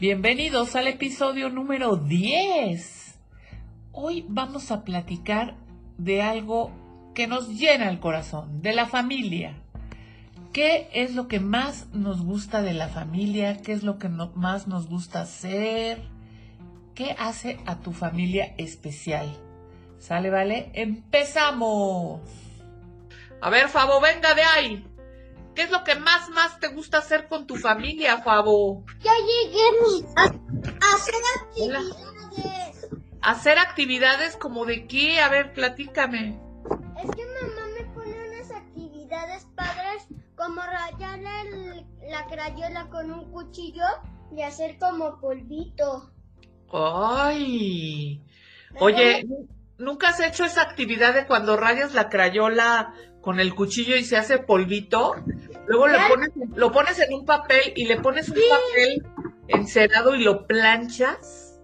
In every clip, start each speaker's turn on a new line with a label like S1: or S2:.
S1: Bienvenidos al episodio número 10. Hoy vamos a platicar de algo que nos llena el corazón, de la familia. ¿Qué es lo que más nos gusta de la familia? ¿Qué es lo que más nos gusta hacer? ¿Qué hace a tu familia especial? ¿Sale, vale? ¡Empezamos! A ver, Fabo, venga de ahí. ¿Qué es lo que más, más te gusta hacer con tu familia, Fabo?
S2: Ya llegué a, hacer actividades.
S1: ¿Hacer actividades como de qué? A ver, platícame.
S2: Es que mamá me pone unas actividades padres como rayar la crayola con un cuchillo y hacer como polvito.
S1: ¡Ay! Oye, ¿nunca has hecho esa actividad de cuando rayas la crayola con el cuchillo y se hace polvito? Luego lo pones, lo pones en un papel y le pones un papel encerado y lo planchas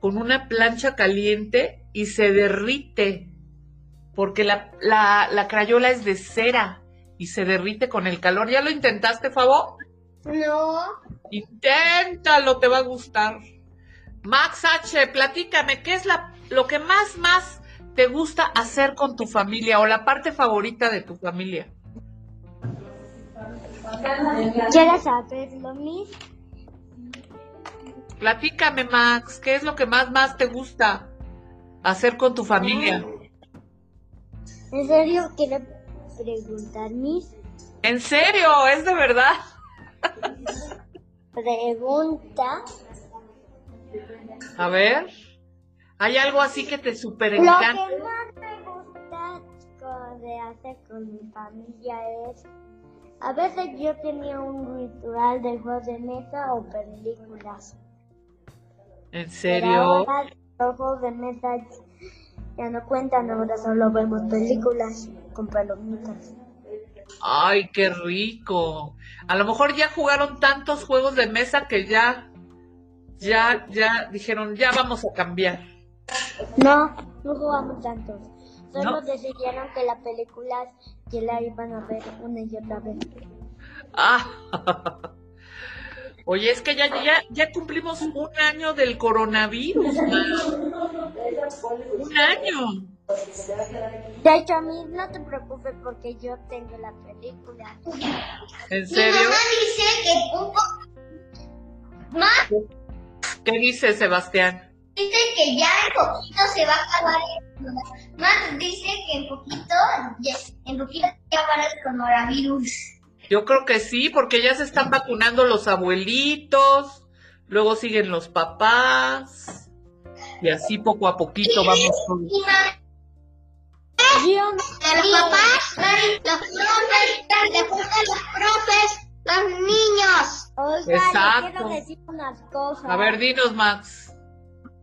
S1: con una plancha caliente y se derrite. Porque la, la, crayola es de cera y se derrite con el calor. ¿Ya lo intentaste, Fabo?
S2: No.
S1: Inténtalo, te va a gustar. Max H, platícame, ¿qué es la, lo que más, más te gusta hacer con tu familia o la parte favorita de tu familia?
S2: ¿Quieres saberlo, Miss?
S1: Platícame, Max, ¿qué es lo que más, más te gusta hacer con tu familia?
S2: ¿En serio quiere preguntar, Miss?
S1: ¿En serio? ¿Es de verdad?
S2: Pregunta.
S1: A ver. ¿Hay algo así que te super encanta?
S2: Lo que más me gusta de hacer con mi familia es a veces yo tenía un ritual de juegos de mesa o películas.
S1: ¿En serio?
S2: los juegos de mesa ya no cuentan, ahora solo vemos películas con palomitas.
S1: Ay, qué rico. A lo mejor ya jugaron tantos juegos de mesa que ya, ya, ya dijeron, ya vamos a cambiar.
S2: No, no jugamos tantos. Solo decidieron que la película que la iban a ver una y otra vez.
S1: Ah. Oye, es que ya, ya, ya cumplimos un año del coronavirus. Un año.
S2: De hecho, a mí no te preocupes porque yo tengo la película.
S1: ¿En serio? Mi
S2: mamá dice que
S1: poco... ¿Qué dice Sebastián?
S2: Dice que ya en poquito se va a acabar Más dice que en poquito, en poquito ya van el coronavirus.
S1: Yo creo que sí, porque ya se están vacunando los abuelitos, luego siguen los papás, y así poco a poquito vamos con... Los
S2: papás, los profes, los profes, los niños. Oiga, Exacto. quiero decir unas cosas.
S1: A ver, dinos, Max.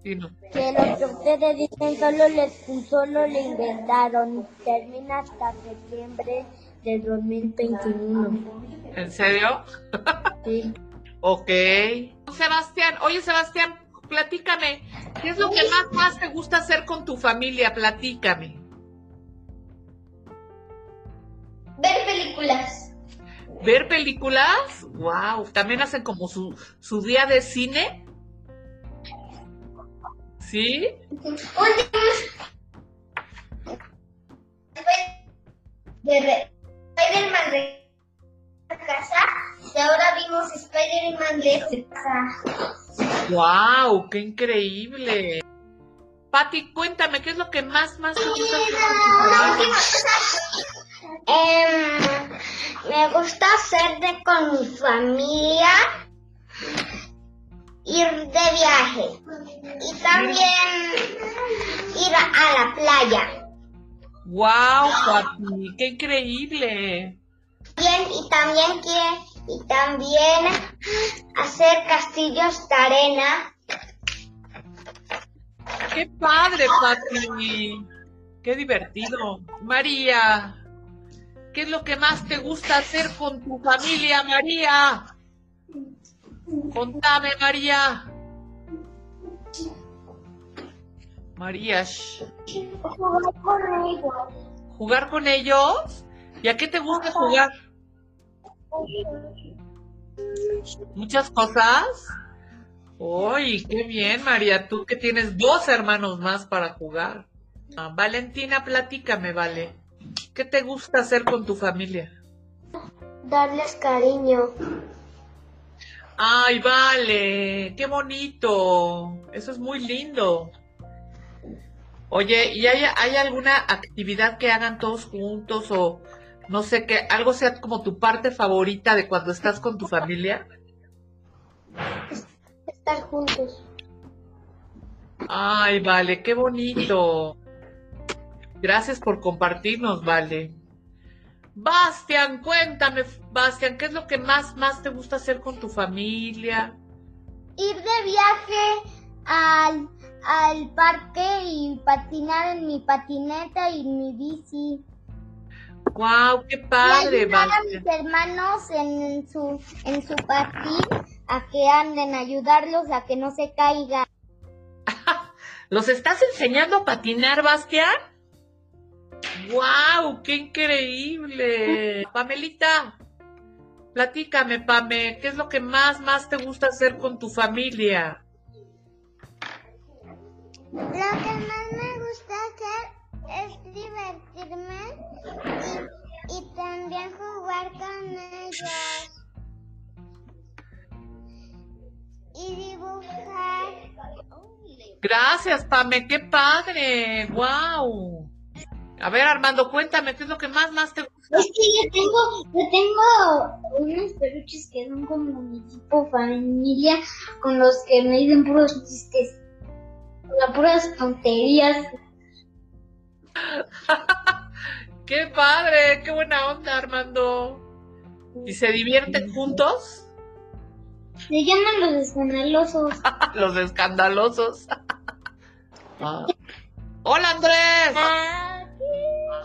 S2: Que lo que ustedes dicen solo, les, solo le inventaron. Termina hasta septiembre de 2021.
S1: ¿En serio?
S2: Sí.
S1: ok. Sebastián, oye Sebastián, platícame. ¿Qué es lo que más, más te gusta hacer con tu familia? Platícame.
S2: Ver películas.
S1: ¿Ver películas? Wow. ¿También hacen como su, su día de cine? ¿Sí?
S2: de Spider-Man de casa y ahora vimos Spider-Man de casa.
S1: ¡Wow! ¡Qué increíble! Pati, cuéntame, ¿qué es lo que más, más te gusta
S2: eh, Me gusta hacer de con mi familia ir de viaje y también ir a la playa.
S1: ¡Wow, papi! ¡Qué increíble!
S2: Bien, y también quiere, y también hacer castillos de arena.
S1: ¡Qué padre, papi! ¡Qué divertido! María, ¿qué es lo que más te gusta hacer con tu familia, María? Contame, María. María.
S2: Jugar con ellos.
S1: ¿Jugar con ellos? ¿Y a qué te gusta jugar? ¿Muchas cosas? Uy, qué bien, María, tú que tienes dos hermanos más para jugar. Ah, Valentina, platícame, vale. ¿Qué te gusta hacer con tu familia?
S3: Darles cariño.
S1: Ay, vale, qué bonito. Eso es muy lindo. Oye, ¿y hay, hay alguna actividad que hagan todos juntos o no sé, que algo sea como tu parte favorita de cuando estás con tu familia?
S3: Estar juntos.
S1: Ay, vale, qué bonito. Gracias por compartirnos, vale. Bastian, cuéntame, Bastian, ¿qué es lo que más, más te gusta hacer con tu familia?
S3: Ir de viaje al, al parque y patinar en mi patineta y mi bici.
S1: ¡Guau, qué padre,
S3: y ayudar a mis hermanos en su, en su patín a que anden, ayudarlos a que no se caigan.
S1: ¿Los estás enseñando a patinar, Bastian? ¡Guau! ¡Qué increíble! Pamelita, platícame, Pame, ¿qué es lo que más, más te gusta hacer con tu familia?
S3: Lo que más me gusta hacer es divertirme y, y también jugar con ellos. Y dibujar.
S1: Gracias, Pame, qué padre, ¡Guau! A ver, Armando, cuéntame, ¿qué es lo que más, más te gusta?
S3: Es que yo tengo, yo tengo unos peluches que son como mi tipo familia, con los que me dicen puros chistes, puras tonterías.
S1: ¡Qué padre! ¡Qué buena onda, Armando! ¿Y se divierten juntos?
S3: Se llaman los escandalosos.
S1: Los escandalosos. Ah. Hola, Andrés.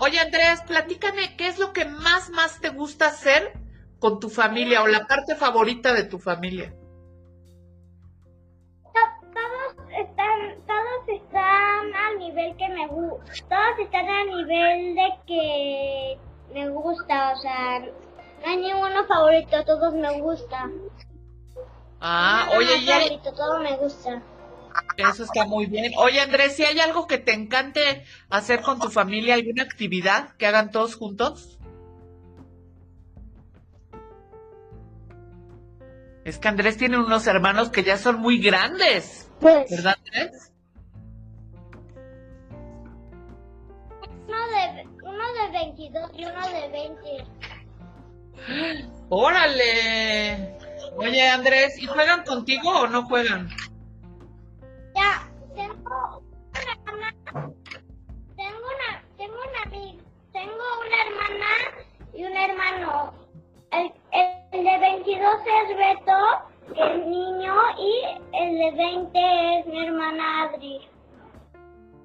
S1: Oye, Andrés, platícame, ¿qué es lo que más, más te gusta hacer con tu familia o la parte favorita de tu familia?
S3: Todos están, todos están al nivel que me gusta. Todos están al nivel de que me gusta, o sea, no hay ninguno favorito, todos me gusta.
S1: Ah, oye,
S3: más
S1: y hay-
S3: favorito, todo me gusta.
S1: Eso está muy bien. Oye, Andrés, si hay algo que te encante hacer con tu familia, alguna actividad que hagan todos juntos? Es que Andrés tiene unos hermanos que ya son muy grandes,
S3: Pues,
S1: ¿verdad, Andrés?
S3: uno de, uno de 22 y uno de 20.
S1: ¡Órale! Oye, Andrés, ¿y juegan contigo o no juegan?
S3: Es Beto, es niño, y el de 20 es mi hermana Adri.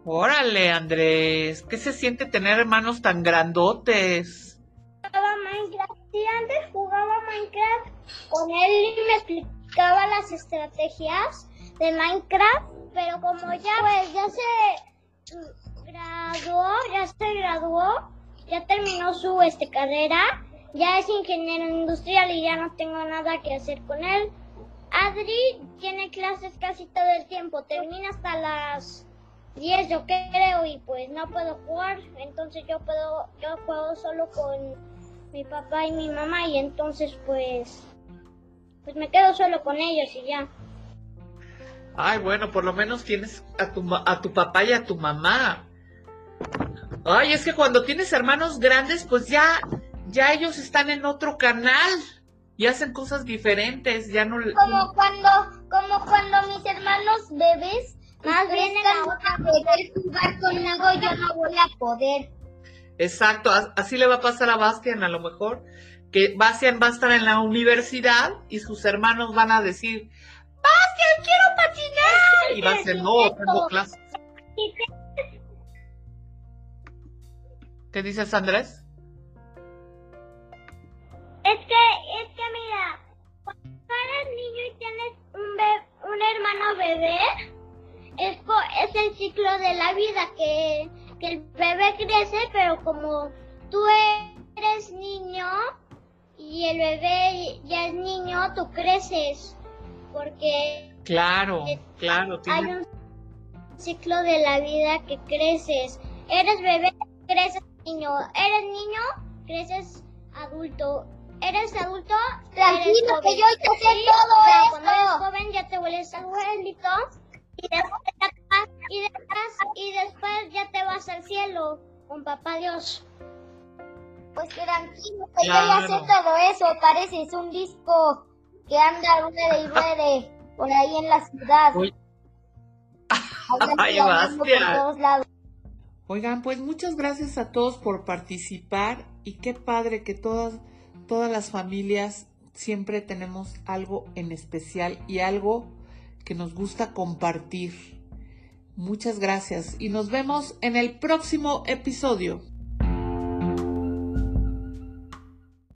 S1: Órale, Andrés, ¿qué se siente tener hermanos tan grandotes?
S3: Jugaba Minecraft, sí, antes jugaba Minecraft con él y me explicaba las estrategias de Minecraft, pero como ya pues ya se graduó, ya se graduó, ya terminó su este carrera, ya es ingeniero industrial y ya no tengo nada que hacer con él. Adri tiene clases casi todo el tiempo, termina hasta las 10 yo creo y pues no puedo jugar, entonces yo puedo, yo juego solo con mi papá y mi mamá y entonces pues pues me quedo solo con ellos y ya.
S1: Ay, bueno, por lo menos tienes a tu, a tu papá y a tu mamá. Ay, es que cuando tienes hermanos grandes, pues ya, ya ellos están en otro canal y hacen cosas diferentes, ya no...
S3: Como cuando, como cuando mis hermanos bebés más bien a poder jugar conmigo, yo no voy a poder.
S1: Exacto, as- así le va a pasar a Bastian a lo mejor, que Bastian va a estar en la universidad y sus hermanos van a decir, Bastian, quiero patinar. Y va a decir, no, tengo clases. ¿Qué dices, Andrés?
S3: Es que, es que mira, cuando eres niño y tienes un, be- un hermano bebé, es, co- es el ciclo de la vida, que, que el bebé crece, pero como tú eres niño y el bebé ya es niño, tú creces. Porque
S1: Claro, claro.
S3: hay
S1: tiene-
S3: un ciclo de la vida que creces. Eres bebé, creces niño. Eres niño, creces adulto. Eres adulto,
S2: Tranquilo, que yo ya sé
S3: Sí,
S2: todo
S3: pero
S2: esto.
S3: Cuando eres joven ya te vuelves abuelito y después, te y, después, y después ya te vas al cielo con papá Dios.
S2: Pues tranquilo, que yo ya sé todo eso. Pareces un disco que anda ruede y ruede por ahí en la ciudad.
S1: Ay,
S2: lados.
S1: Oigan, pues muchas gracias a todos por participar y qué padre que todas, todas las familias siempre tenemos algo en especial y algo que nos gusta compartir. Muchas gracias y nos vemos en el próximo episodio.